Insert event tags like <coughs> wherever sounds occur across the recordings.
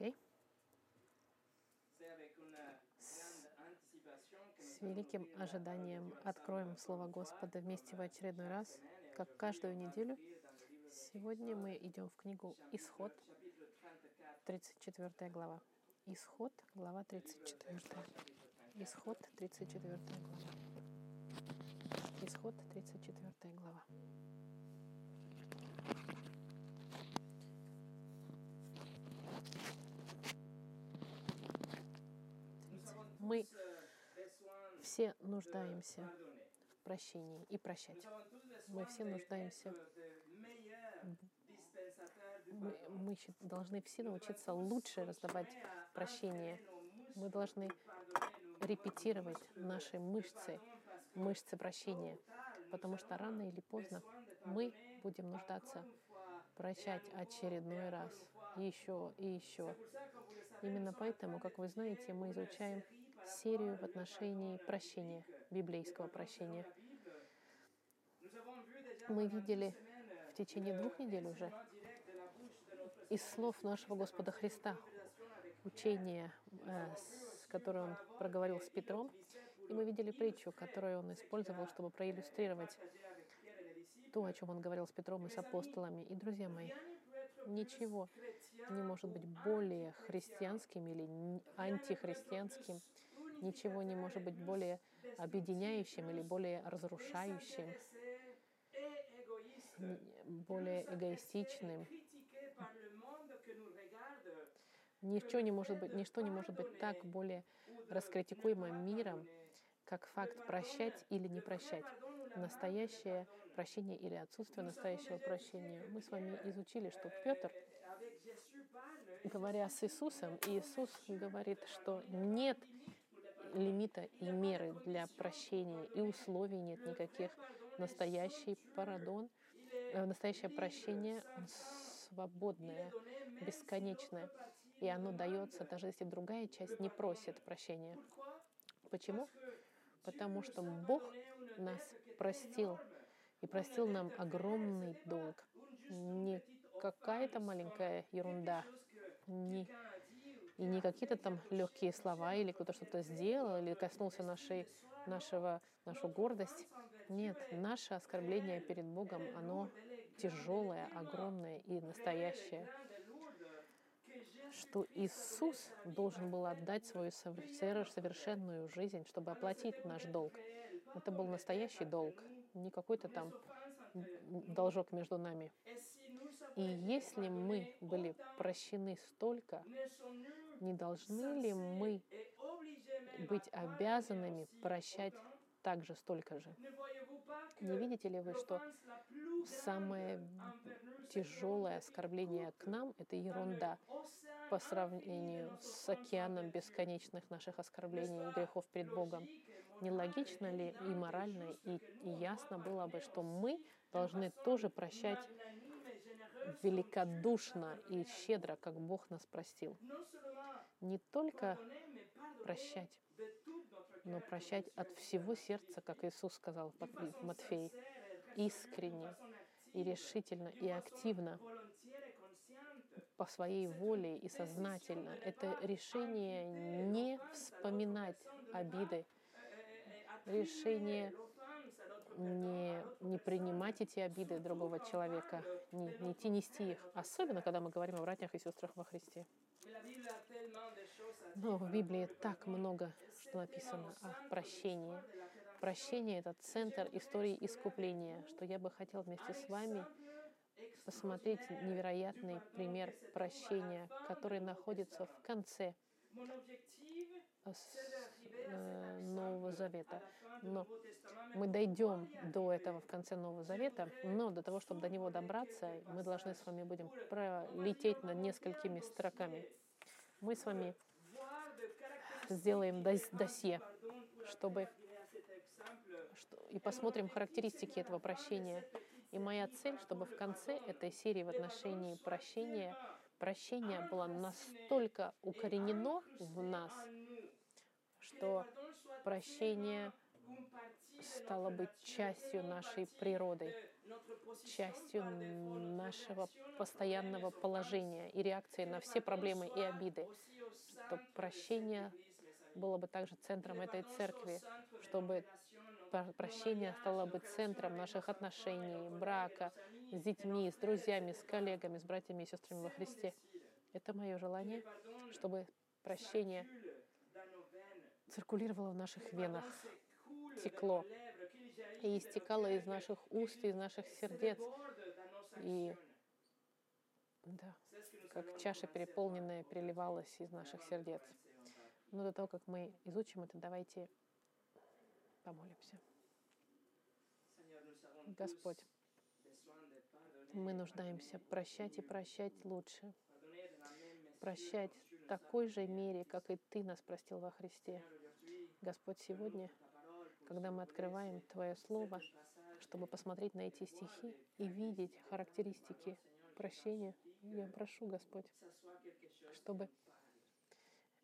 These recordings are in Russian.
Окей. С великим ожиданием откроем Слово Господа вместе в очередной раз, как каждую неделю. Сегодня мы идем в книгу «Исход», 34 глава. Исход, глава 34. Исход, 34 глава. Исход, 34 глава. Мы все нуждаемся в прощении и прощать. Мы все нуждаемся. Мы, мы должны все научиться лучше раздавать прощение. Мы должны репетировать наши мышцы, мышцы прощения, потому что рано или поздно мы будем нуждаться прощать очередной раз, еще и еще. Именно поэтому, как вы знаете, мы изучаем серию в отношении прощения, библейского прощения. Мы видели в течение двух недель уже из слов нашего Господа Христа учение, э, с которое он проговорил с Петром, и мы видели притчу, которую он использовал, чтобы проиллюстрировать то, о чем он говорил с Петром и с апостолами. И, друзья мои, ничего не может быть более христианским или антихристианским, ничего не может быть более объединяющим или более разрушающим, более эгоистичным. Ничто не может быть, ничто не может быть так более раскритикуемо миром, как факт прощать или не прощать. Настоящее прощение или отсутствие настоящего прощения. Мы с вами изучили, что Петр, говоря с Иисусом, Иисус говорит, что нет лимита и меры для прощения, и условий нет никаких. Настоящий парадон, э, настоящее прощение свободное, бесконечное. И оно дается, даже если другая часть не просит прощения. Почему? Потому что Бог нас простил и простил нам огромный долг. Не какая-то маленькая ерунда, не и не какие-то там легкие слова, или кто-то что-то сделал, или коснулся нашей, нашего, нашу гордость. Нет, наше оскорбление перед Богом, оно тяжелое, огромное и настоящее. Что Иисус должен был отдать свою совершенную жизнь, чтобы оплатить наш долг. Это был настоящий долг, не какой-то там должок между нами. И если мы были прощены столько, не должны ли мы быть обязанными прощать также столько же? Не видите ли вы, что самое тяжелое оскорбление к нам — это ерунда по сравнению с океаном бесконечных наших оскорблений и грехов перед Богом? Нелогично ли и морально, и, и ясно было бы, что мы должны тоже прощать великодушно и щедро, как Бог нас простил. Не только прощать, но прощать от всего сердца, как Иисус сказал в Матфеи, искренне и решительно и активно по своей воле и сознательно. Это решение не вспоминать обиды, решение не, не принимать эти обиды другого человека, не, не нести их, особенно когда мы говорим о братьях и сестрах во Христе. Но в Библии так много, написано о прощении. Прощение — это центр истории искупления, что я бы хотел вместе с вами посмотреть невероятный пример прощения, который находится в конце Э, Нового Завета. Но мы дойдем до этого в конце Нового Завета, но до того, чтобы до него добраться, мы должны с вами будем пролететь над несколькими строками. Мы с вами сделаем досье, чтобы и посмотрим характеристики этого прощения. И моя цель, чтобы в конце этой серии в отношении прощения, прощение было настолько укоренено в нас, что прощение стало быть частью нашей природы, частью нашего постоянного положения и реакции на все проблемы и обиды, чтобы прощение было бы также центром этой церкви, чтобы прощение стало бы центром наших отношений, брака, с детьми, с друзьями, с коллегами, с братьями и сестрами во Христе. Это мое желание, чтобы прощение циркулировало в наших венах, текло и истекало из наших уст, из наших сердец. И да, как чаша переполненная переливалась из наших сердец. Но до того, как мы изучим это, давайте помолимся. Господь, мы нуждаемся прощать и прощать лучше. Прощать в такой же мере, как и Ты нас простил во Христе. Господь, сегодня, когда мы открываем Твое Слово, чтобы посмотреть на эти стихи и видеть характеристики прощения, я прошу, Господь, чтобы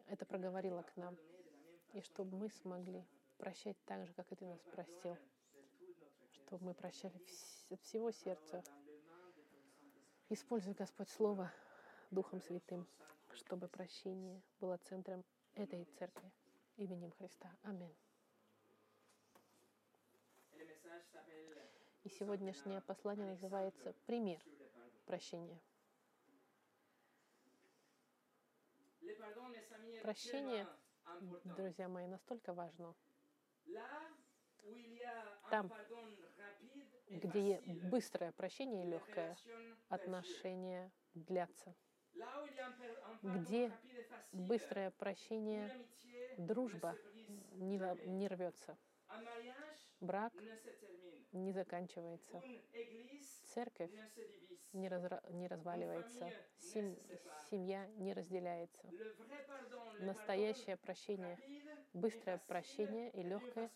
это проговорило к нам, и чтобы мы смогли прощать так же, как и Ты нас простил, чтобы мы прощали от всего сердца. Используй, Господь, Слово Духом Святым, чтобы прощение было центром этой церкви именем Христа. Аминь. И сегодняшнее послание называется «Пример прощения». Прощение, друзья мои, настолько важно. Там, где быстрое прощение и легкое, отношения длятся. Где быстрое прощение, дружба не, не рвется. Брак не заканчивается. Церковь не, разра... не разваливается. Сем... Семья не разделяется. Настоящее прощение, быстрое прощение и легкое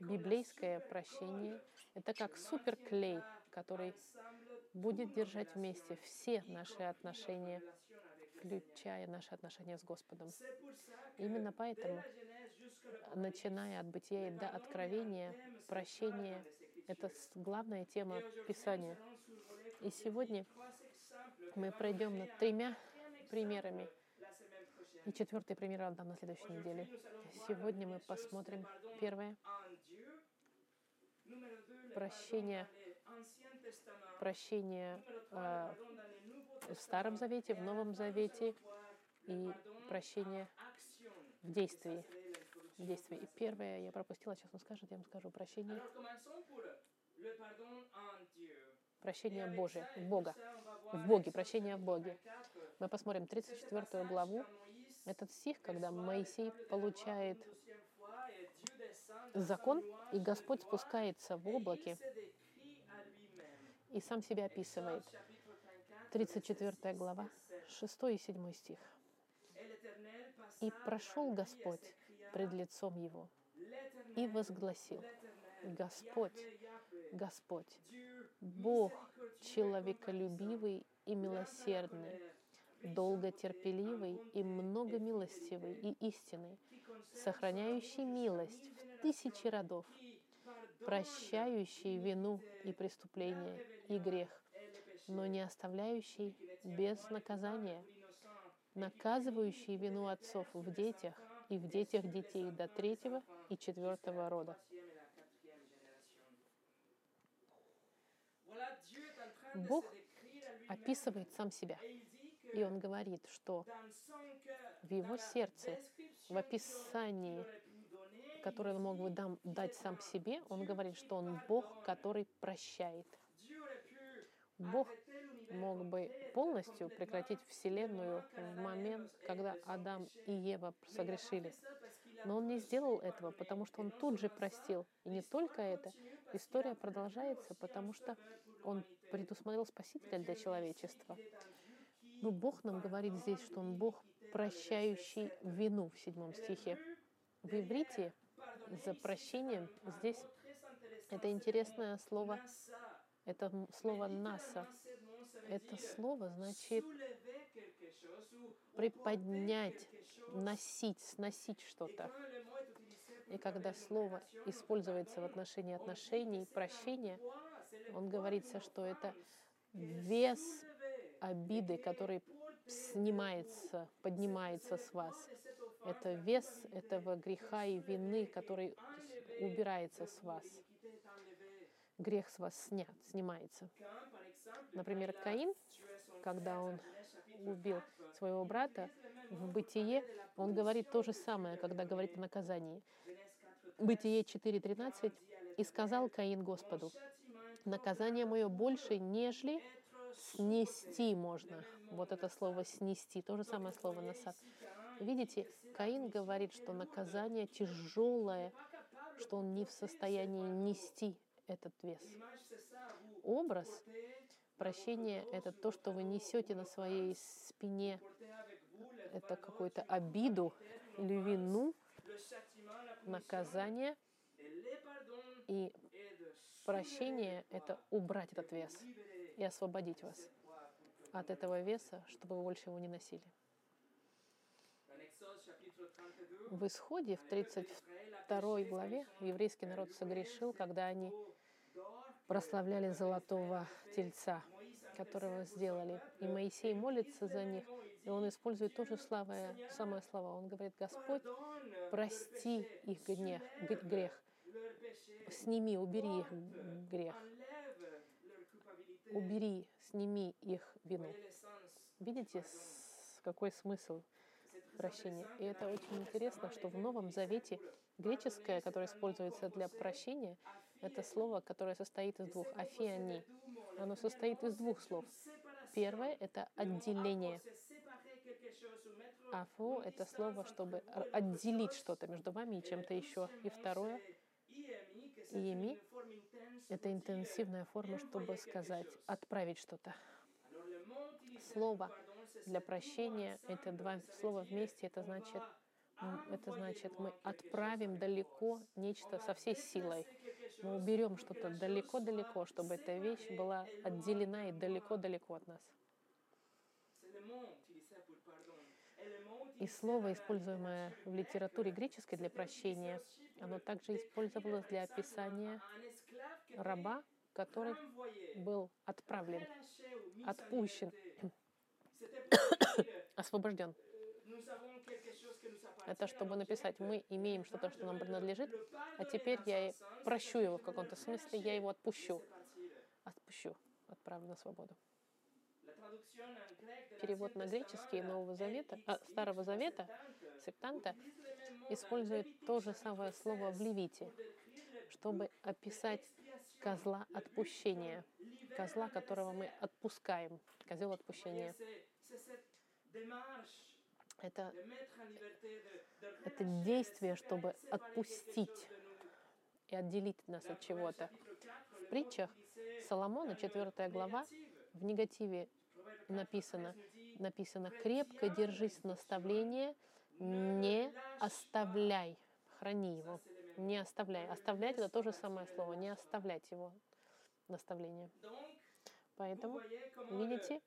библейское прощение — это как суперклей, который будет держать вместе все наши отношения, включая наши отношения с Господом. Именно поэтому, начиная от бытия и до откровения, прощение — это главная тема Писания. И сегодня мы пройдем над тремя примерами. И четвертый пример отдам на следующей неделе. Сегодня мы посмотрим первое прощение, прощение э, в Старом Завете, в Новом Завете и прощение в действии. В действии. И первое я пропустила, сейчас он скажет, я вам скажу. Прощение. Прощение Божие, в Бога, в Боге, прощение в Боге. Мы посмотрим 34 главу, этот стих, когда Моисей получает закон, и Господь спускается в облаке и сам себя описывает. 34 глава, 6 и 7 стих. «И прошел Господь пред лицом его и возгласил, Господь, Господь, Бог человеколюбивый и милосердный, долготерпеливый и многомилостивый и истинный, сохраняющий милость в тысячи родов, прощающий вину и преступление и грех, но не оставляющий без наказания, наказывающий вину отцов в детях и в детях детей до третьего и четвертого рода. Бог описывает сам себя. И он говорит, что в его сердце, в описании, которое он мог бы дам, дать сам себе, он говорит, что он Бог, который прощает. Бог мог бы полностью прекратить Вселенную в момент, когда Адам и Ева согрешили. Но он не сделал этого, потому что он тут же простил. И не только это, история продолжается, потому что он предусмотрел спасителя для человечества. Но Бог нам говорит здесь, что Он Бог, прощающий вину в седьмом стихе. В иврите за прощением здесь это интересное слово, это слово «наса». Это слово значит приподнять, носить, сносить что-то. И когда слово используется в отношении отношений, прощения, Он говорится, что это вес обиды, который снимается, поднимается с вас. Это вес этого греха и вины, который убирается с вас. Грех с вас снят, снимается. Например, Каин, когда он убил своего брата в бытие, он говорит то же самое, когда говорит о наказании. Бытие 4.13. «И сказал Каин Господу, наказание мое больше, нежели снести можно». Вот это слово «снести», то же самое слово «насад». Видите, Каин говорит, что наказание тяжелое, что он не в состоянии нести этот вес. Образ прощения — это то, что вы несете на своей спине, это какую-то обиду или вину, наказание, и прощение — это убрать этот вес и освободить вас от этого веса, чтобы вы больше его не носили. В Исходе, в 32 главе, еврейский народ согрешил, когда они прославляли золотого тельца, которого сделали. И Моисей молится за них, и он использует тоже славое, самое слова. Он говорит, Господь, прости их гнев, грех, сними, убери их грех, убери, сними их вину. Видите, какой смысл прощения? И это очень интересно, что в Новом Завете греческое, которое используется для прощения, это слово, которое состоит из двух. Афиани. Оно состоит из двух слов. Первое — это отделение. Афо — это слово, чтобы отделить что-то между вами и чем-то еще. И второе — иеми — это интенсивная форма, чтобы сказать, отправить что-то. Слово для прощения — это два слова вместе, это значит, это значит, мы отправим далеко нечто со всей силой мы уберем что-то далеко-далеко, чтобы эта вещь была отделена и далеко-далеко от нас. И слово, используемое в литературе греческой для прощения, оно также использовалось для описания раба, который был отправлен, отпущен, <coughs> освобожден. Это чтобы написать, мы имеем что-то, что нам принадлежит, а теперь я прощу его в каком-то смысле, я его отпущу. Отпущу, отправлю на свободу. Перевод на греческий Нового Завета, а, Старого Завета, септанта, использует то же самое слово в Левите, чтобы описать козла отпущения, козла, которого мы отпускаем, козел отпущения. Это, это действие, чтобы отпустить и отделить нас от чего-то. В притчах Соломона, 4 глава, в негативе написано, написано «крепко держись наставления, не оставляй, храни его, не оставляй». Оставлять — это то же самое слово, не оставлять его наставление. Поэтому, видите,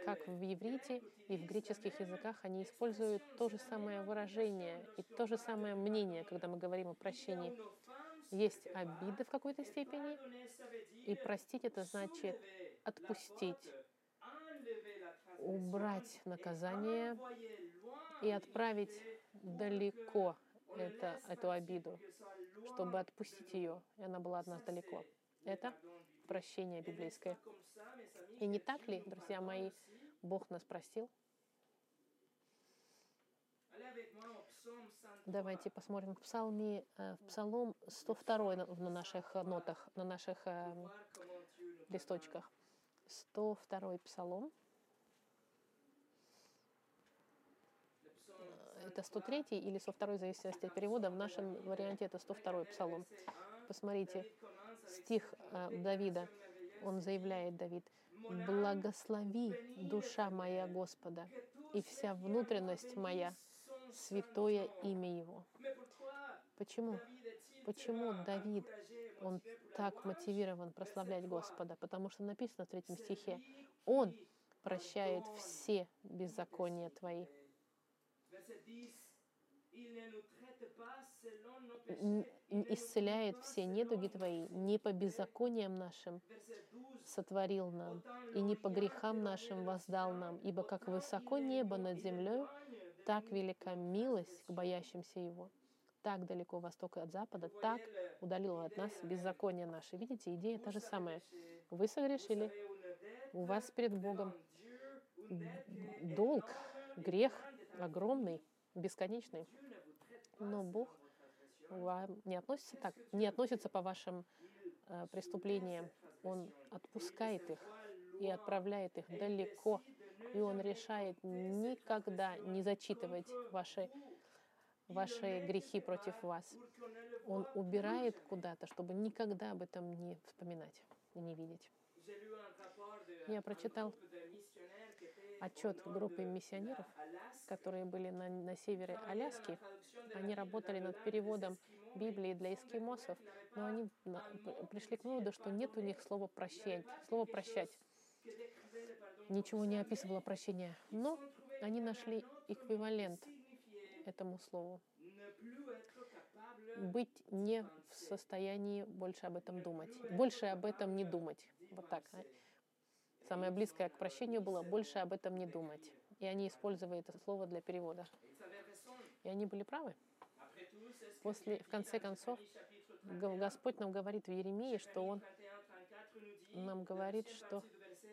как в иврите и в греческих языках они используют то же самое выражение и то же самое мнение, когда мы говорим о прощении. Есть обида в какой-то степени, и простить это значит отпустить, убрать наказание и отправить далеко это, эту обиду, чтобы отпустить ее, и она была от нас далеко. Это прощение библейское. И не так ли, друзья мои, Бог нас простил? Давайте посмотрим в псалме, э, в псалом 102 на наших нотах, на наших э, листочках. 102 псалом. Это 103 или 102, в зависимости от перевода. В нашем варианте это 102 псалом. Посмотрите, стих э, Давида. Он заявляет, Давид, «Благослови, душа моя Господа, и вся внутренность моя, святое имя Его». Почему? Почему Давид, он так мотивирован прославлять Господа? Потому что написано в третьем стихе, Он прощает все беззакония Твои. Исцеляет все недуги Твои, не по беззакониям нашим сотворил нам, и не по грехам нашим воздал нам, ибо как высоко небо над землей, так велика милость к боящимся Его. Так далеко восток от запада, так удалил от нас беззаконие наше. Видите, идея та же самая. Вы согрешили, у вас перед Богом долг, грех огромный, бесконечный. Но Бог вам не относится так, не относится по вашим э, преступлениям. Он отпускает их и отправляет их далеко. И Он решает никогда не зачитывать ваши, ваши грехи против вас. Он убирает куда-то, чтобы никогда об этом не вспоминать и не видеть. Я прочитал отчет группы миссионеров, которые были на, на севере Аляски. Они работали над переводом Библии для эскимосов, но они пришли к выводу, что нет у них слова «прощать». Слово «прощать» ничего не описывало прощение, но они нашли эквивалент этому слову. Быть не в состоянии больше об этом думать, больше об этом не думать. Вот так. Самое близкое к прощению было больше об этом не думать. И они использовали это слово для перевода. И они были правы. После, в конце концов, Господь нам говорит в Еремии, что Он нам говорит, что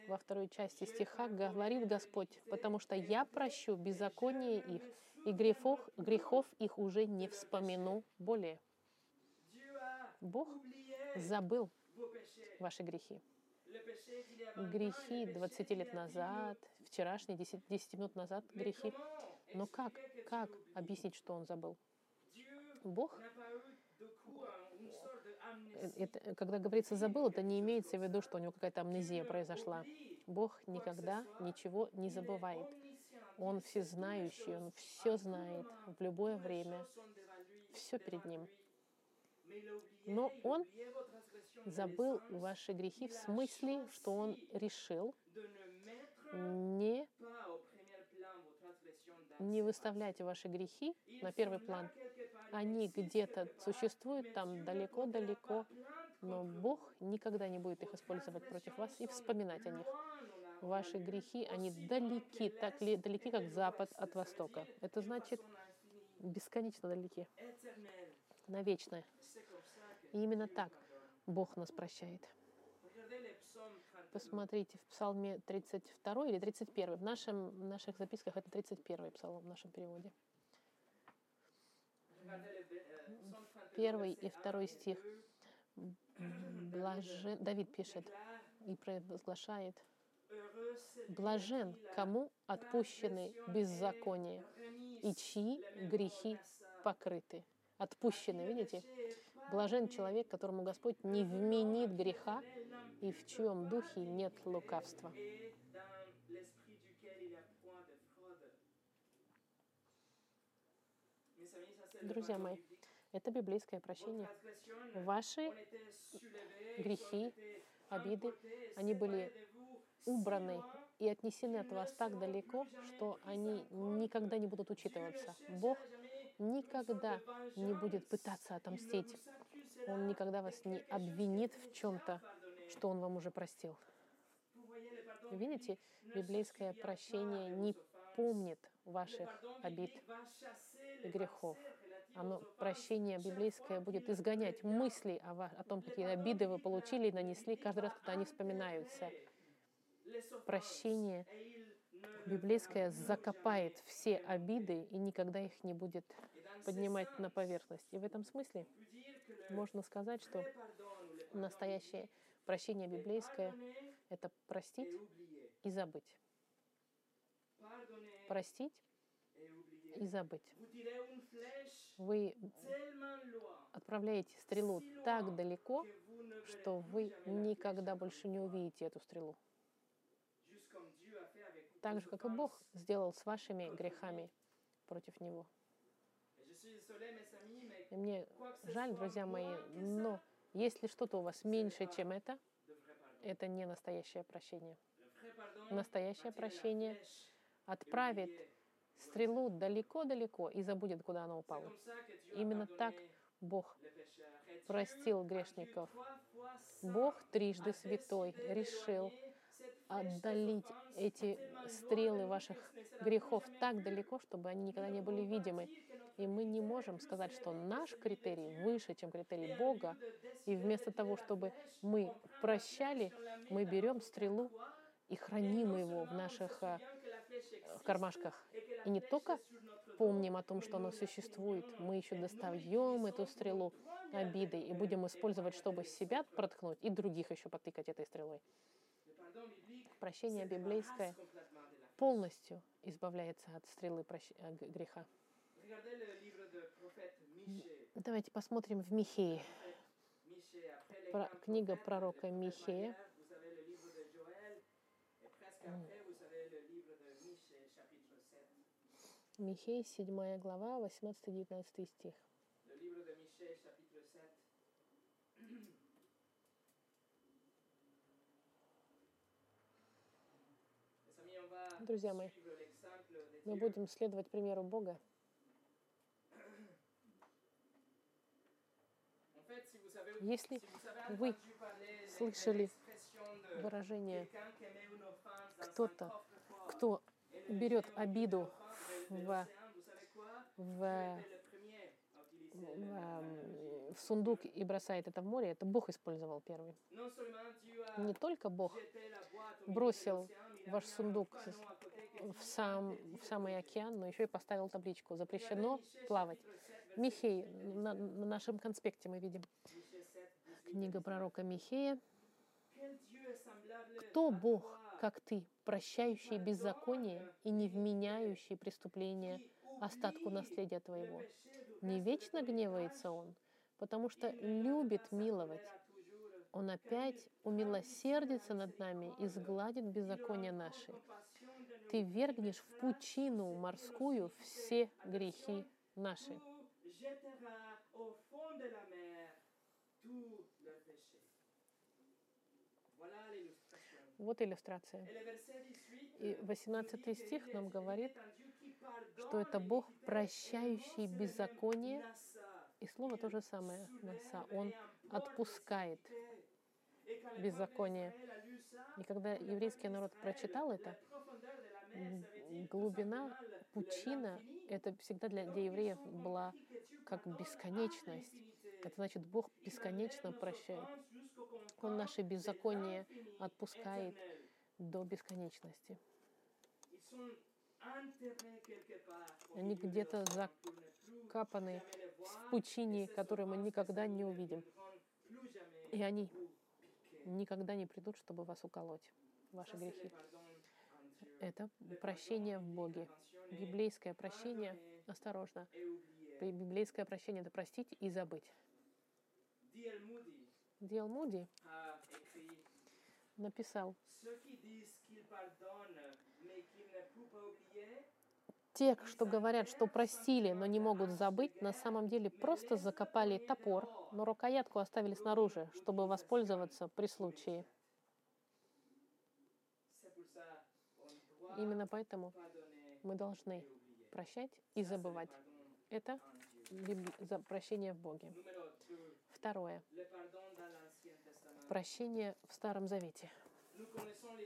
во второй части стиха говорит Господь, потому что я прощу беззаконие их, и грехов, грехов их уже не вспомину более. Бог забыл ваши грехи грехи 20 лет назад, вчерашние 10, 10 минут назад грехи. Но как? Как объяснить, что он забыл? Бог, это, когда говорится «забыл», это не имеется в виду, что у него какая-то амнезия произошла. Бог никогда ничего не забывает. Он всезнающий, Он все знает в любое время, все перед Ним. Но Он забыл ваши грехи в смысле, что он решил не, не выставлять ваши грехи на первый план. Они где-то существуют там далеко-далеко, но Бог никогда не будет их использовать против вас и вспоминать о них. Ваши грехи, они далеки, так ли, далеки, как запад от востока. Это значит бесконечно далеки, навечно. И именно так Бог нас прощает. Посмотрите в Псалме 32 или 31. В, нашем, в наших записках это 31 псалом в нашем переводе. Первый и второй стих. Блажен, Давид пишет и провозглашает, «Блажен, кому отпущены беззакония, и чьи грехи покрыты». Отпущены, видите? Блажен человек, которому Господь не вменит греха и в чьем духе нет лукавства. Друзья мои, это библейское прощение. Ваши грехи, обиды, они были убраны и отнесены от вас так далеко, что они никогда не будут учитываться. Бог никогда не будет пытаться отомстить. Он никогда вас не обвинит в чем-то, что Он вам уже простил. Видите, библейское прощение не помнит ваших обид и грехов. Оно, прощение библейское будет изгонять мысли о, о том, какие обиды вы получили и нанесли каждый раз, когда они вспоминаются. Прощение библейское закопает все обиды и никогда их не будет поднимать на поверхность. И в этом смысле можно сказать, что настоящее прощение библейское — это простить и забыть. Простить и забыть. Вы отправляете стрелу так далеко, что вы никогда больше не увидите эту стрелу. Так же, как и Бог сделал с вашими грехами против Него. И мне жаль, друзья мои, но если что-то у вас меньше, чем это, это не настоящее прощение. Настоящее прощение отправит стрелу далеко-далеко и забудет, куда она упала. Именно так Бог простил грешников. Бог трижды святой решил отдалить эти стрелы ваших грехов так далеко, чтобы они никогда не были видимы. И мы не можем сказать, что наш критерий выше, чем критерий Бога. И вместо того, чтобы мы прощали, мы берем стрелу и храним его в наших а, кармашках. И не только помним о том, что оно существует, мы еще достаем эту стрелу обидой и будем использовать, чтобы себя проткнуть и других еще потыкать этой стрелой. Прощение библейское полностью избавляется от стрелы прощ- э, греха. Давайте посмотрим в Михее. Про- книга пророка Михея. Matthias, Vous avez le livre de Joël, et presque après, vous avez le livre de Michée, chapitre 7. Михей, 7 глава, 18-19 стих. Друзья мои, Мы будем следовать примеру Бога. Если вы слышали выражение кто-то, кто берет обиду в- в, в, в сундук и бросает это в море, это Бог использовал первый. Не только Бог бросил ваш сундук в, сам, в самый океан, но еще и поставил табличку «Запрещено плавать». chapitre 7, verset Михей, на, на нашем конспекте мы видим. Michée 7, 18. Книга пророка Михея. «Кто Бог, как ты, прощающий беззаконие и не вменяющий преступления qui остатку наследия твоего?» Не вечно гневается Он, потому что любит миловать. Он опять умилосердится над нами и сгладит encore наши. Ты вергнешь в пучину морскую все грехи наши. Вот иллюстрация. Et le verset 18, И euh, 18 nous dit стих нам говорит, что это Бог, прощающий беззаконие, и слово то же самое, наса. Он отпускает беззаконие. И когда еврейский народ прочитал это, глубина, пучина, это всегда для, для евреев была как бесконечность. Это значит, Бог бесконечно прощает. Он наши беззакония отпускает до бесконечности. Они где-то закапаны в пучине, которую мы никогда не увидим. И они никогда не придут, чтобы вас уколоть, ваши грехи. Это прощение в Боге. Библейское прощение, осторожно, би- библейское прощение — это простить и забыть. Диэл Муди écrit написал, те, что говорят, что простили, но не могут забыть, на самом деле просто закопали топор, но рукоятку оставили снаружи, чтобы воспользоваться при случае. Именно поэтому мы должны прощать и забывать. Это за прощение в Боге. Numéro 2, Второе. Прощение в Старом Завете.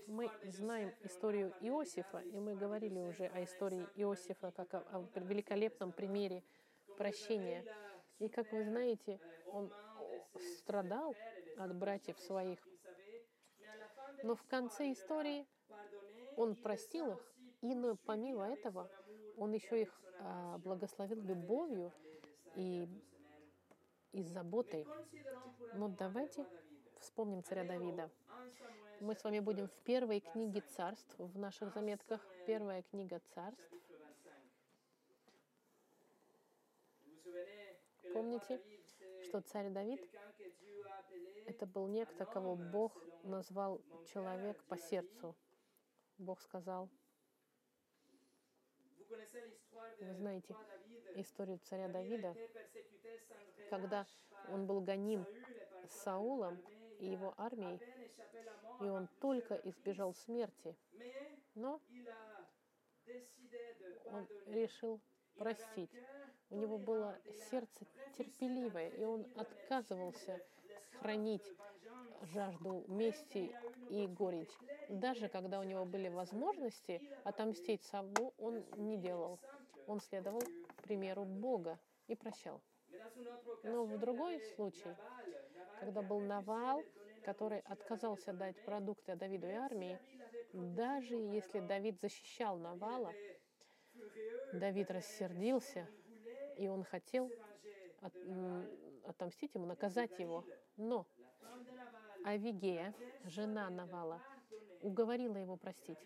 Мы знаем историю Иосифа, и мы говорили уже о истории Иосифа как о, о великолепном примере прощения. И, как вы знаете, euh, он страдал от братьев своих. Но в конце истории он простил их, и но помимо этого он еще их а, благословил любовью и и заботой. Но давайте вспомним царя Давида. 1 Samuel, Мы с вами будем в первой книге царств в наших заметках. Первая книга царств. chapitre 25. Vous vous souvenez que le roi Помните, что царь Давид это был некто, кого Бог назвал человек по сердцу. Бог сказал, Вы знаете историю царя Давида, когда он был гоним Саулом. И его армией, и он только избежал смерти. Но он решил простить. У него было сердце терпеливое, и он отказывался хранить жажду мести и горечь. Даже когда у него были возможности отомстить Савлу, он не делал. Он следовал примеру Бога и прощал. Но в другой случай, когда был Навал, который отказался дать продукты Давиду и армии, даже если Давид защищал Навала, Давид рассердился, и он хотел от- отомстить ему, наказать его. Но Авигея, жена Навала, уговорила его простить.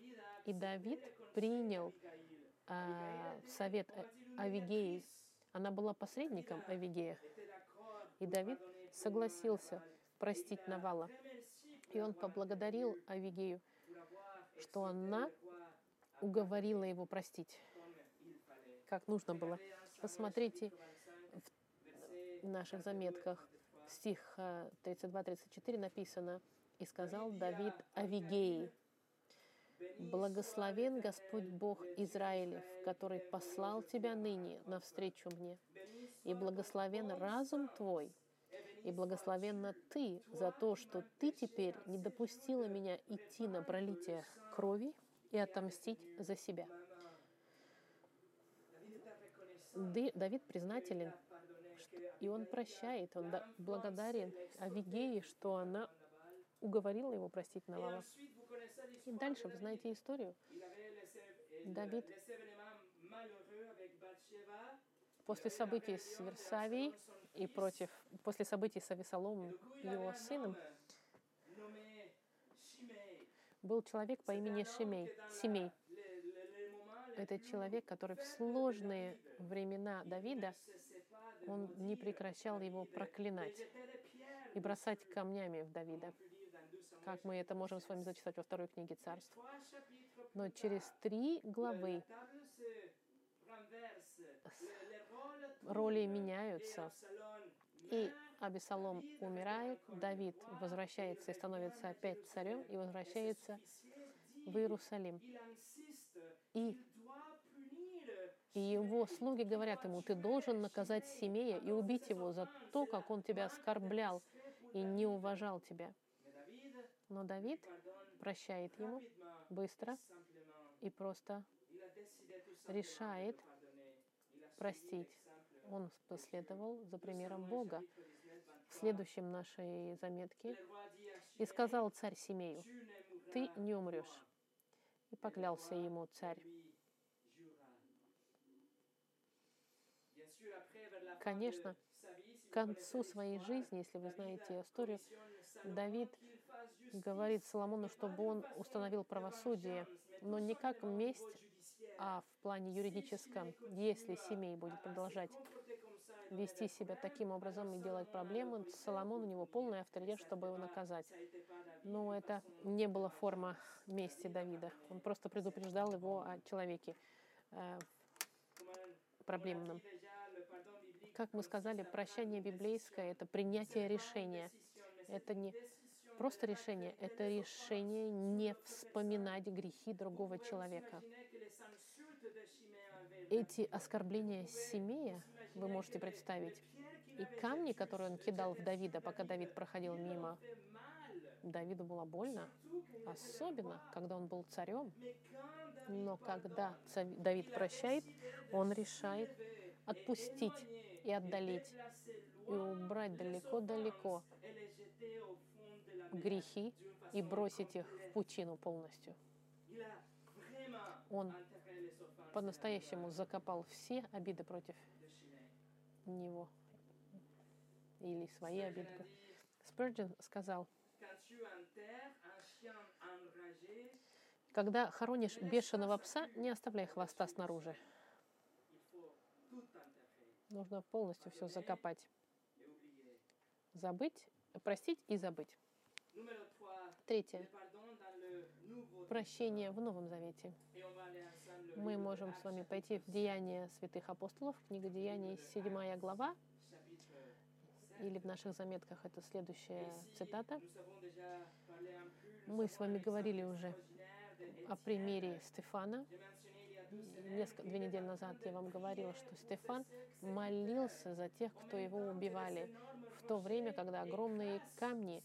И Давид принял а, совет Авигеи. Она была посредником Авигея. И Давид согласился простить Навала. И он поблагодарил Авигею, что она уговорила его простить, как нужно было. Посмотрите в наших заметках, стих а, 32-34 написано, «И сказал Давид Авигеи, Благословен Господь Бог Израилев, который послал тебя ныне навстречу мне. И благословен разум твой, и благословенна ты за то, что ты теперь не допустила меня идти на пролитие крови и отомстить за себя. Давид признателен, и он прощает, он да- благодарен Авигее, что она уговорила его простить Навала. И дальше вы знаете историю. Давид после событий с Версавией и против, после событий с Авесоломом, его сыном, был человек по имени Шимей, Семей. Это человек, который в сложные времена Давида, он не прекращал его проклинать и бросать камнями в Давида, как мы это можем с вами зачитать во второй книге царств. Но через три главы роли меняются, и Абисалом умирает, Давид возвращается и становится опять царем, и возвращается в Иерусалим. И, и его слуги говорят ему, ты должен наказать Семея и убить его за то, как он тебя оскорблял и не уважал тебя. Но Давид прощает ему быстро и просто решает простить. Он последовал за примером Бога. В следующем нашей заметке «И сказал царь Семею, ты не умрешь». И поклялся ему царь. Конечно, к концу своей жизни, если вы знаете историю, Давид говорит Соломону, чтобы он установил правосудие, но не как месть, а в плане юридическом, если семей будет продолжать вести себя таким образом и делать проблемы, Соломон у него полный авторитет, чтобы его наказать. Но это не была форма мести Давида. Он просто предупреждал его о человеке э, проблемном. Как мы сказали, прощание библейское — это принятие решения. Это не просто решение, это решение не вспоминать грехи другого человека. Эти оскорбления Семея вы можете представить. И камни, которые он кидал в Давида, пока Давид проходил мимо, Давиду было больно, особенно когда он был царем. Но когда Давид прощает, он решает отпустить и отдалить, и убрать далеко-далеко грехи и бросить их в пучину полностью. Он по-настоящему закопал все обиды против него или свои обиды. Спurgeon сказал, когда хоронишь бешеного пса, не оставляй хвоста снаружи. Нужно полностью все закопать. Забыть, простить и забыть. Третье. Прощение в Новом Завете. Мы можем с вами пойти в Деяния святых апостолов, книга Деяний, 7 глава, или в наших заметках это следующая цитата. Мы с вами говорили уже о примере Стефана. несколько, две недели назад я вам говорила, что Стефан молился за тех, кто его убивали, то время, когда огромные камни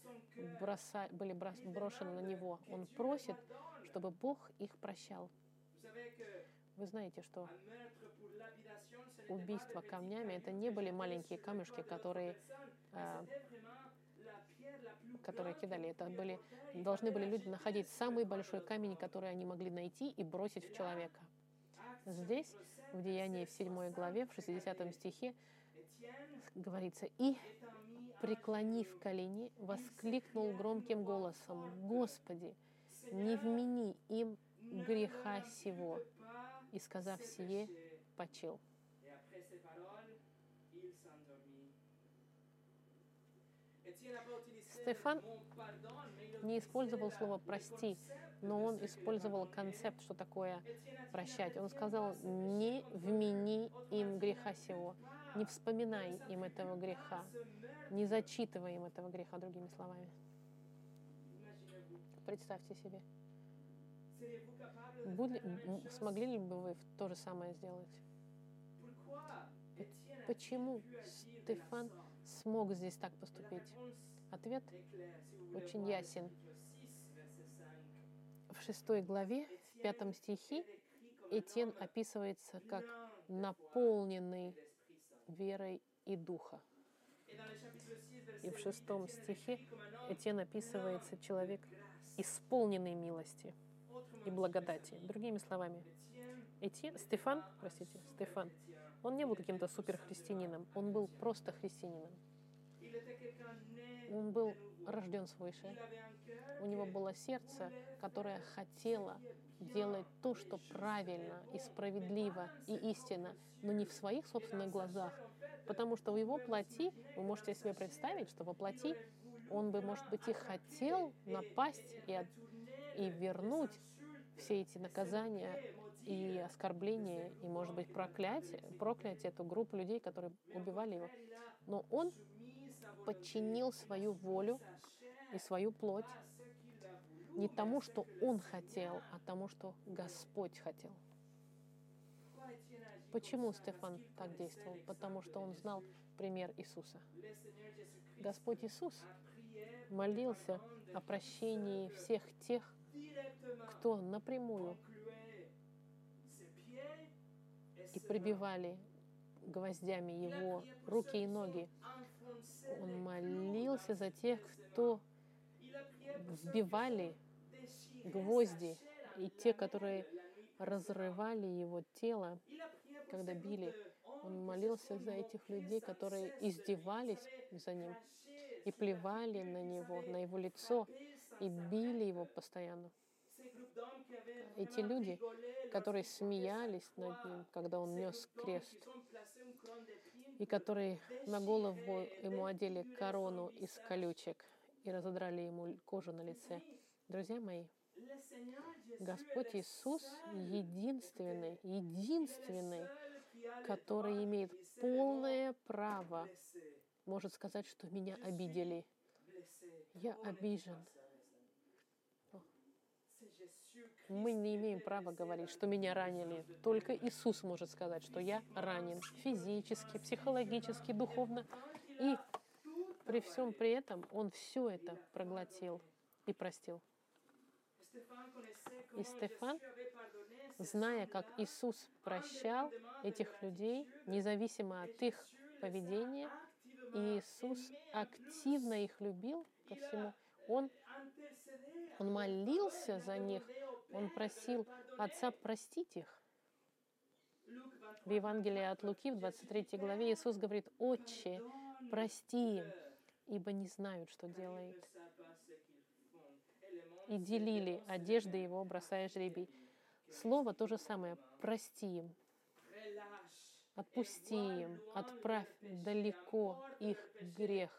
броса, были брошены на него. Он просит, чтобы Бог их прощал. Вы знаете, что petits камнями это не были маленькие камешки, которые, а, которые кидали. Это были должны были люди находить самый большой камень, который они могли найти и бросить в человека. Здесь, в 7, Деянии в verset 7 главе, в 60 60, стихе, говорится, «И, преклонив колени, воскликнул громким голосом, «Господи, не вмени им греха сего». И, сказав сие, почил. Стефан не использовал слово «прости», но он использовал концепт, что такое прощать. Он «Ne сказал, не вмени eux». им греха сего, не вспоминай им этого греха, не зачитывай им этого греха, другими словами. Представьте себе. chose? смогли ли бы вы то же самое сделать? Почему Стефан смог здесь так поступить? Ответ очень ясен. chapitre 6, verset 5. В шестой главе, в пятом стихе, Этьен описывается как наполненный. Верой и духа. Et dans le chapitre 6, verset И в 8, шестом стихе Этьен описывается человек, исполненный милости и благодати. Другими словами, Этьен, Стефан, простите, Стефан, он не был каким-то суперхристианином, он был просто христианином. Он был. Рожден свыше. У него было сердце, которое хотело делать то, что правильно и справедливо и истинно, но не в своих собственных глазах. Потому что в его плоти, вы можете себе представить, что во плоти он бы, может быть, и хотел напасть и, от- и вернуть все эти наказания и оскорбления, и, может быть, проклять, проклять эту группу людей, которые убивали его. Но он подчинил свою волю и свою плоть не тому, что он хотел, а тому, что Господь хотел. Почему Стефан так действовал? Потому что он знал пример Иисуса. Господь Иисус молился о прощении всех тех, кто напрямую и прибивали гвоздями его руки и ноги. Он молился за тех, кто вбивали гвозди, и те, которые разрывали его тело, когда били. Он молился за этих людей, которые издевались за ним и плевали на него, на его лицо, и били его постоянно. Эти люди, которые смеялись над ним, когда он нес крест, и pour которые на голову ему одели корону из колючек и разодрали ему кожу на лице. Друзья мои, Господь Иисус единственный, единственный, который имеет полное право, может сказать, что меня обидели. Я обижен. Мы не имеем права говорить, что меня ранили. Только. Иисус может сказать, что я ранен физически, психологически, духовно. И при всем при этом Он все это проглотил и простил. И Стефан, зная, как Иисус прощал этих людей, независимо от их поведения, и Иисус активно их любил ко всему, Он, он молился за них, Он просил Отца простить их. В Евангелии от Луки в 23 главе Иисус говорит, «Отче, прости им, ибо не знают, что делают». И делили одежды его, бросая жребий. Слово то же самое. Прости им, отпусти им, отправь далеко их грех,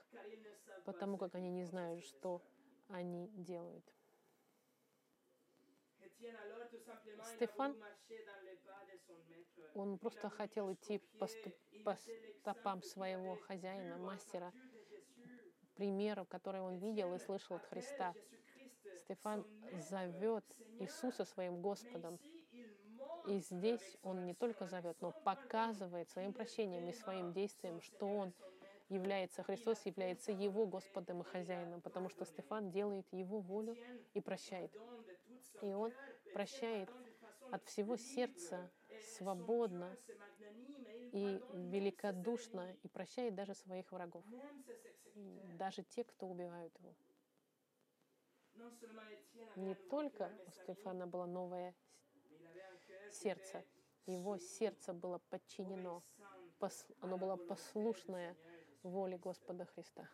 потому как они не знают, что они делают. Стефан, он просто хотел идти по, ступ- по стопам своего хозяина, мастера, примеров, которые он видел и слышал от Христа. Стефан зовет Иисуса своим Господом, И здесь он не только зовет, но показывает своим прощением и своим действием, что он является, Христос является его Господом и хозяином, потому что Стефан делает его волю и прощает. И он прощает от всего сердца, свободно и великодушно, и прощает даже своих врагов, даже те, кто убивают его. Не только у Стефана было новое сердце, его сердце было подчинено, оно было послушное воле Господа Христа.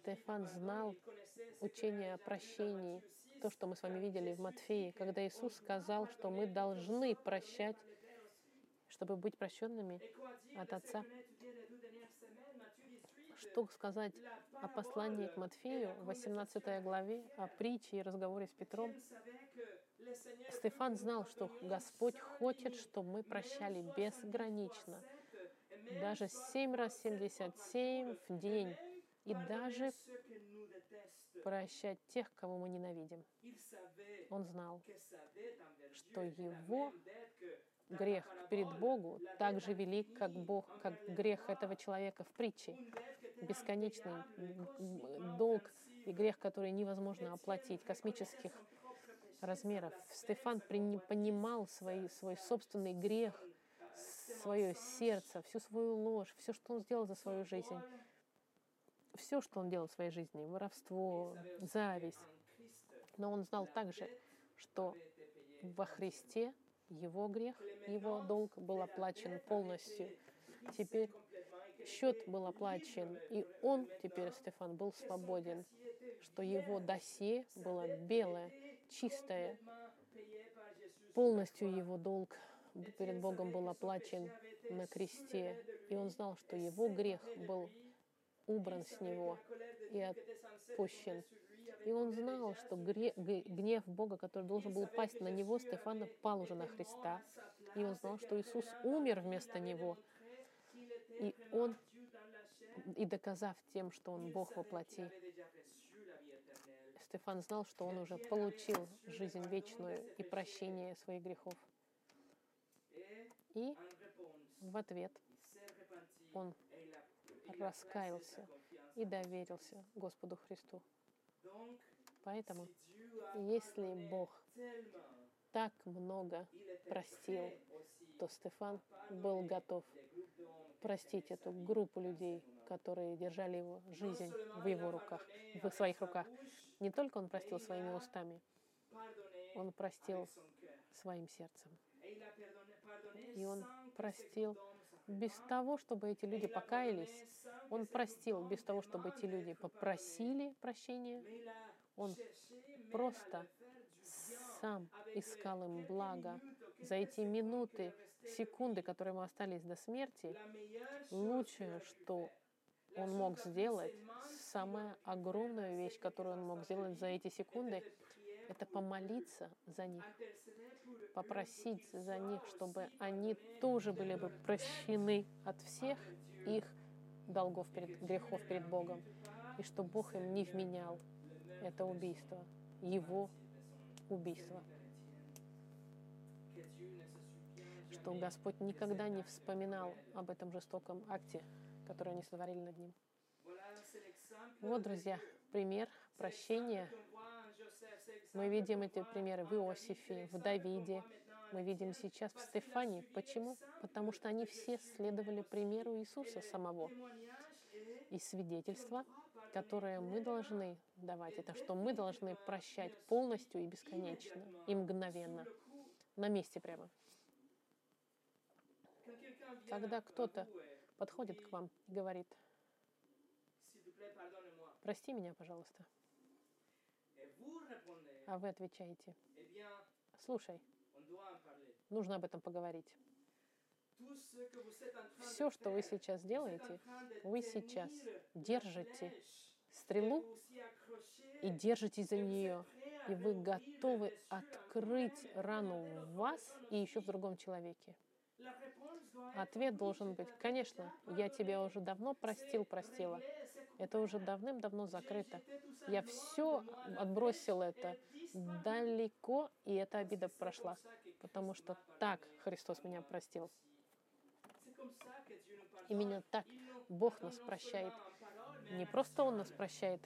Стефан знал учение о прощении, то, что мы с вами видели в Матфеи, когда Иисус сказал, что мы должны прощать, чтобы быть прощенными от Отца. Что сказать о послании к Матфею, 18 главе, о притче и разговоре с Петром? Стефан знал, что Господь хочет, чтобы мы прощали безгранично. Даже 7 раз 77 в день. И даже прощать тех, кого мы ненавидим. Он знал, что его грех перед Богу так же велик, как, Бог, как грех этого человека в притче. Бесконечный долг и грех, который невозможно оплатить, космических размеров. Стефан понимал свой, свой собственный грех, свое сердце, всю свою ложь, все, что он сделал за свою жизнь. Все, что он делал в своей жизни, воровство, зависть. Но он знал также, что во Христе его грех, его долг был оплачен полностью. Теперь счет был оплачен, и он теперь, Стефан, был свободен, что его досье было белое, чистое, полностью его долг перед Богом был оплачен на кресте, и он знал, что его грех был убран с него и отпущен. И он знал, что гнев Бога, который должен был пасть на него, Стефана пал уже на Христа. И он знал, что Иисус умер вместо него. И он, и доказав тем, что он Бог воплоти, Стефан знал, что он уже получил жизнь вечную и прощение своих грехов. И в ответ он раскаялся и доверился Господу Христу. Поэтому, если Бог так много простил, то Стефан был готов простить эту группу людей, которые держали его жизнь в его руках, в своих руках. Не только он простил своими устами, он простил своим сердцем. И он простил без того, чтобы эти люди покаялись. Он простил без того, чтобы эти люди попросили прощения. Он просто сам искал им благо. За эти минуты, секунды, которые мы остались до смерти, лучшее, что он мог сделать, самая огромная вещь, которую он мог сделать за эти секунды, это помолиться за них, попросить за них, чтобы они тоже были бы прощены от всех их долгов перед грехов перед Богом, и что Бог им не вменял это убийство, его убийство. Что Господь никогда не вспоминал об этом жестоком акте, который они сотворили над ним. Вот, друзья, пример прощения мы видим эти примеры в Иосифе, в Давиде, мы видим сейчас в Стефане. Почему? Потому что они все следовали примеру Иисуса самого. И свидетельство, которое мы должны давать, это что мы должны прощать полностью и бесконечно, и мгновенно, на месте прямо. Когда кто-то подходит к вам и говорит, прости меня, пожалуйста, а вы отвечаете, слушай, нужно об этом поговорить. Все, что вы сейчас делаете, вы сейчас держите стрелу и держитесь за нее, и вы готовы открыть рану в вас и еще в другом человеке. Ответ должен быть, конечно, я тебя уже давно простил, простила. Это уже давным-давно закрыто. Я все отбросил это далеко, и эта обида прошла, потому что так Христос меня простил. Именно так Бог нас прощает. Не просто Он нас прощает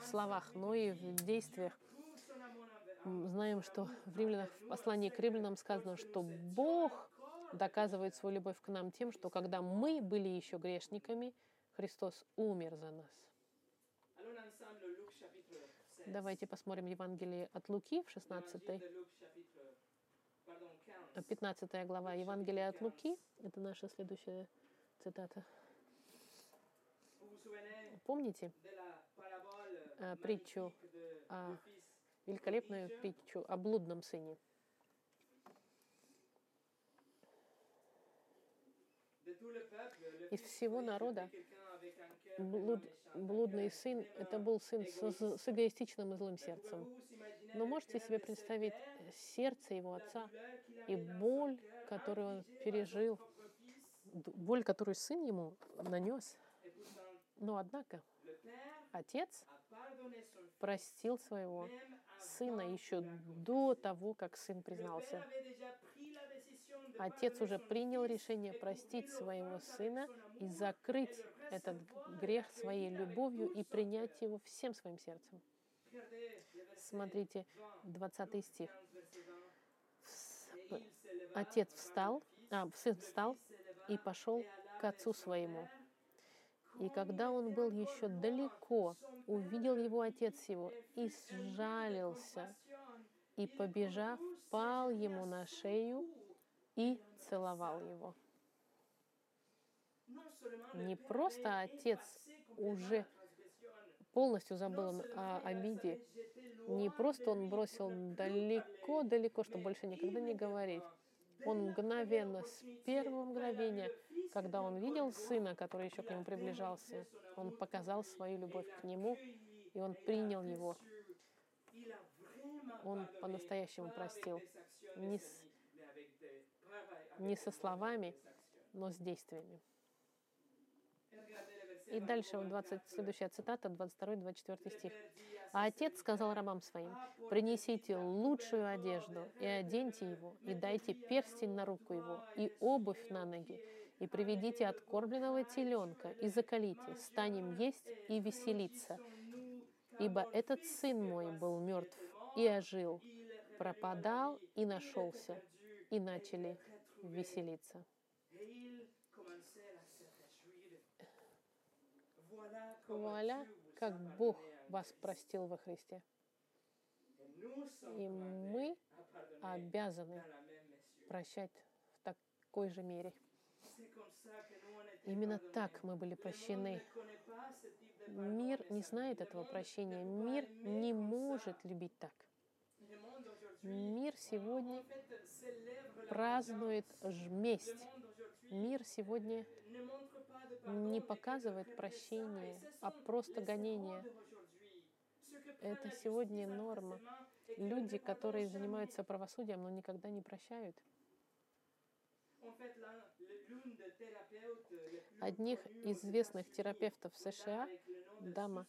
в словах, но и в действиях. Знаем, что в, римлянах, в послании к римлянам сказано, что Бог доказывает свою любовь к нам тем, что когда мы были еще грешниками, Христос умер за нас. Давайте посмотрим Евангелие от Луки в 16 15 глава Евангелия от Луки. Это наша следующая цитата. Помните э, притчу, о, великолепную притчу о блудном сыне? Из всего народа блуд, блудный сын — это был сын с, с эгоистичным и злым сердцем. Но можете себе представить сердце его отца и боль, которую он пережил, боль, которую сын ему нанес. Но однако отец простил своего сына еще до того, как сын признался. Отец уже принял решение простить своего сына и закрыть этот грех своей любовью и принять его всем своим сердцем. Смотрите, 20 стих. Отец встал, а, сын встал и пошел к отцу своему. И когда он был еще далеко, увидел его отец его и сжалился, и, побежав, пал ему на шею и целовал его. Не просто отец уже полностью забыл о обиде, не просто он бросил далеко-далеко, чтобы больше никогда не говорить. Он мгновенно, с первого мгновения, когда он видел сына, который еще к нему приближался, он показал свою любовь к нему, и он принял его. Он по-настоящему простил. Не, с, не со словами, но с действиями. И дальше 20, следующая цитата, 22-24 стих. «А отец сказал рабам своим, принесите лучшую одежду и оденьте его, и дайте перстень на руку его, и обувь на ноги, и приведите откормленного теленка, и закалите, станем есть и веселиться. Ибо этот сын мой был мертв и ожил, пропадал и нашелся, и начали веселиться». Вуаля, как Бог вас простил во Христе. И мы обязаны прощать в такой же мере. Именно так мы были прощены. Мир не знает этого прощения. Мир не может любить так. Мир сегодня празднует месть. Мир сегодня не показывает прощение, а просто гонение. Это сегодня норма. Люди, которые занимаются правосудием, но никогда не прощают. Одних известных терапевтов США, дама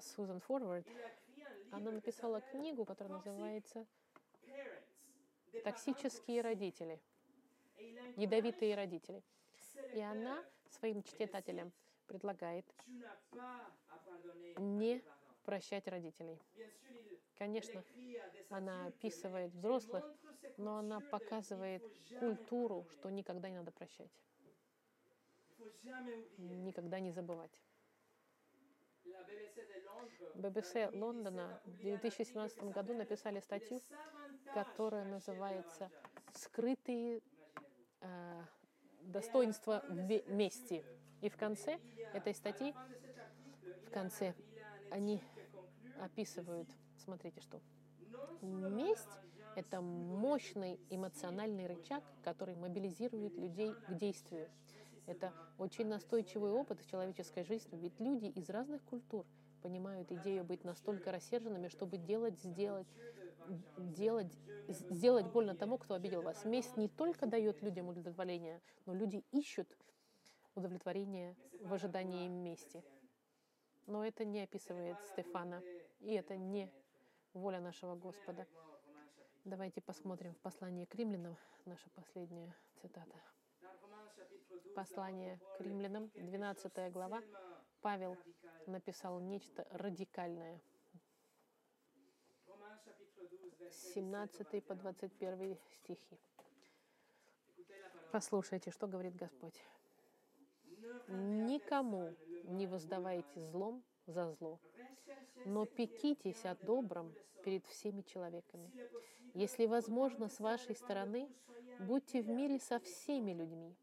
Сузан Форвард, она написала книгу, которая называется «Токсические родители», «Ядовитые родители». И она своим читателям предлагает не прощать родителей. Конечно, она описывает взрослых, но она показывает культуру, что никогда не надо прощать. Никогда не забывать. ББС Лондона в 2017 году написали статью, которая называется «Скрытые э, достоинства мести». И в конце этой статьи, в конце, они описывают, смотрите, что месть — это мощный эмоциональный рычаг, который мобилизирует людей к действию. Это очень настойчивый опыт в человеческой жизни, ведь люди из разных культур понимают идею быть настолько рассерженными, чтобы делать, сделать, делать, сделать больно тому, кто обидел вас. Месть не только дает людям удовлетворение, но люди ищут удовлетворение в ожидании мести. Но это не описывает Стефана, и это не воля нашего Господа. Давайте посмотрим в послании к римлянам, наша последняя цитата. Послание к римлянам, 12 глава, Павел написал нечто радикальное. 17 по 21 стихи. Послушайте, что говорит Господь. «Никому не воздавайте злом за зло, но пекитесь о добром перед всеми человеками. Если возможно, с вашей стороны, будьте в мире со всеми людьми.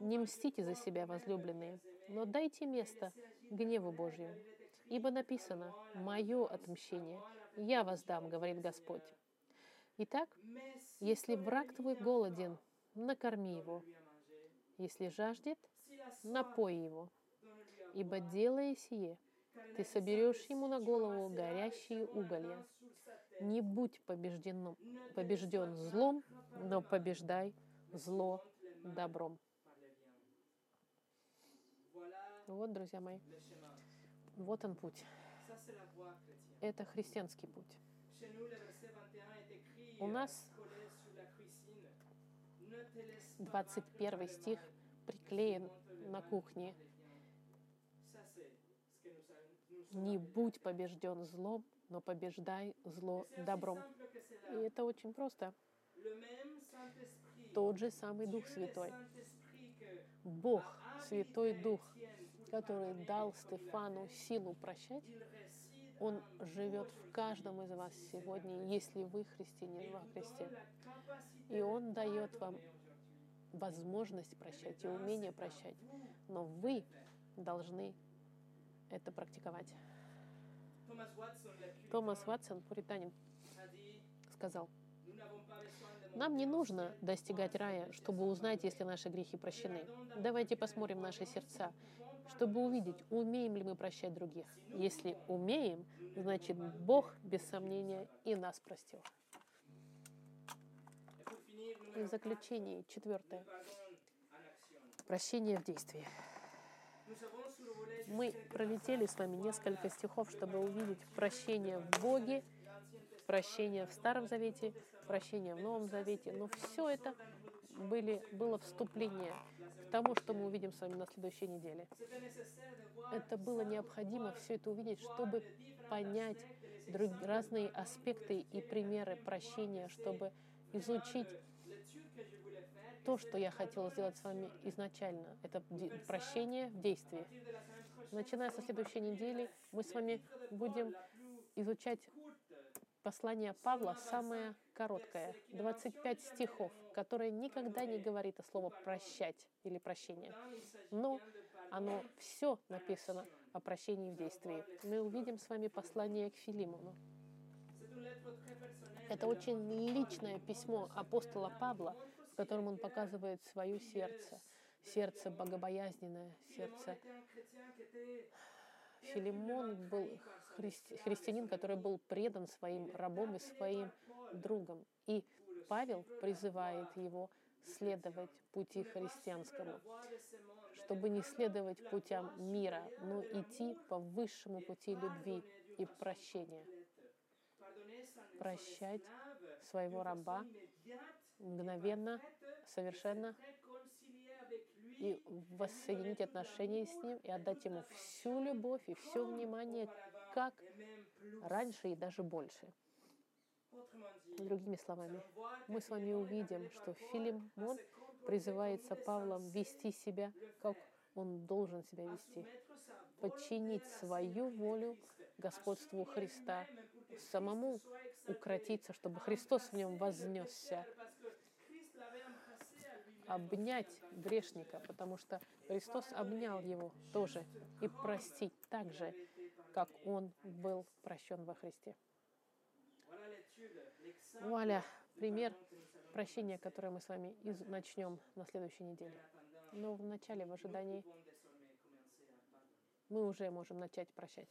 Не мстите за себя, возлюбленные, но дайте место гневу Божьему. Ибо написано, «Мое отмщение, я воздам», говорит Господь. Итак, если враг твой голоден, накорми его. Если жаждет, напой его. Ибо делая сие, ты соберешь ему на голову горящие уголья. Не будь побежден, побежден злом, но побеждай зло добром. Вот, друзья мои, вот он путь. Это христианский путь. У нас 21 стих приклеен на кухне. Не будь побежден злом, но побеждай зло добром. И это очень просто. Тот же самый Дух Святой. Бог, Святой Дух, который дал Стефану силу прощать, он живет в каждом из вас сегодня, если вы христианин во Христе. И Он дает вам возможность прощать и умение прощать. Но вы должны это практиковать. Томас Ватсон, пуританин, сказал, нам не нужно достигать рая, чтобы узнать, если наши грехи прощены. Давайте посмотрим наши сердца, чтобы увидеть, умеем ли мы прощать других. Если умеем, значит, Бог, без сомнения, и нас простил. И в заключении, четвертое. Прощение в действии. Мы пролетели с вами несколько стихов, чтобы увидеть прощение в Боге, прощение в Старом Завете, прощение в Новом Завете. Но все это были, было вступление тому, что мы увидим с вами на следующей неделе. Это было необходимо все это увидеть, чтобы понять друг, разные аспекты и примеры прощения, чтобы изучить то, что я хотела сделать с вами изначально. Это прощение в действии. Начиная со следующей недели, мы с вами будем изучать послание Павла, самое короткое, 25 стихов, которое никогда не говорит о слове «прощать» или «прощение». Но оно все написано о прощении в действии. Мы увидим с вами послание к Филимону. Это очень личное письмо апостола Павла, в котором он показывает свое сердце, сердце богобоязненное, сердце. Филимон был христи, христианин, который был предан своим рабом и своим другом. И Павел призывает его следовать пути христианскому, чтобы не следовать путям мира, но идти по высшему пути любви и прощения. Прощать своего раба мгновенно, совершенно, и воссоединить отношения с Ним, и отдать Ему всю любовь и все внимание, как раньше и даже больше. Другими словами, мы с вами увидим, что Филимон призывается Павлом вести себя, как он должен себя вести, подчинить свою волю господству Христа, самому укротиться, чтобы Христос в нем вознесся, обнять грешника, потому что Христос обнял его тоже и простить так же, как он был прощен во Христе. Вуаля, пример прощения, которое мы с вами из... начнем на следующей неделе. Но в начале, в ожидании, мы уже можем начать прощать.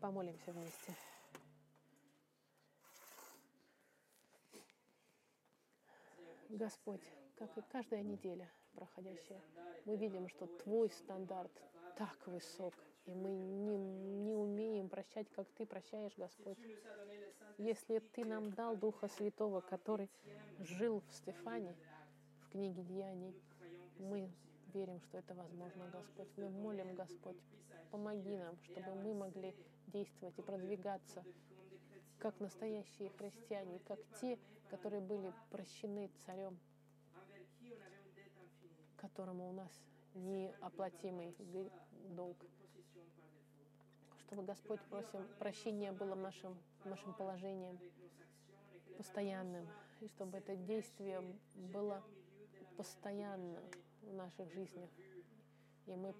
Помолимся вместе. Господь, как и каждая неделя проходящая, мы видим, что Твой стандарт, так высок, и мы не, не умеем прощать, как Ты прощаешь, Господь. Если Ты нам дал Духа Святого, который жил в Стефане, в книге Деяний, мы верим, что это возможно, Господь. Мы молим, Господь, помоги нам, чтобы мы могли действовать и продвигаться как настоящие христиане, как те, которые были прощены царем, которому у нас неоплатимый долг. Чтобы, Господь, просим, прощение было нашим, нашим положением постоянным, и чтобы это действие было постоянно в наших жизнях. И мы,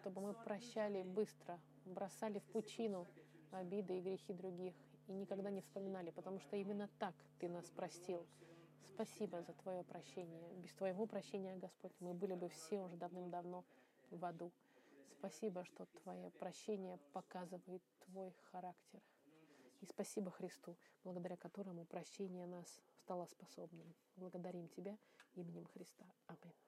чтобы мы прощали быстро, бросали в пучину обиды и грехи других и никогда не вспоминали, потому что именно так Ты нас простил. Спасибо за Твое прощение. Без Твоего прощения, Господь, мы были бы все уже давным-давно в аду. Спасибо, что Твое прощение показывает Твой характер. И спасибо Христу, благодаря которому прощение нас стало способным. Благодарим Тебя именем Христа. Аминь.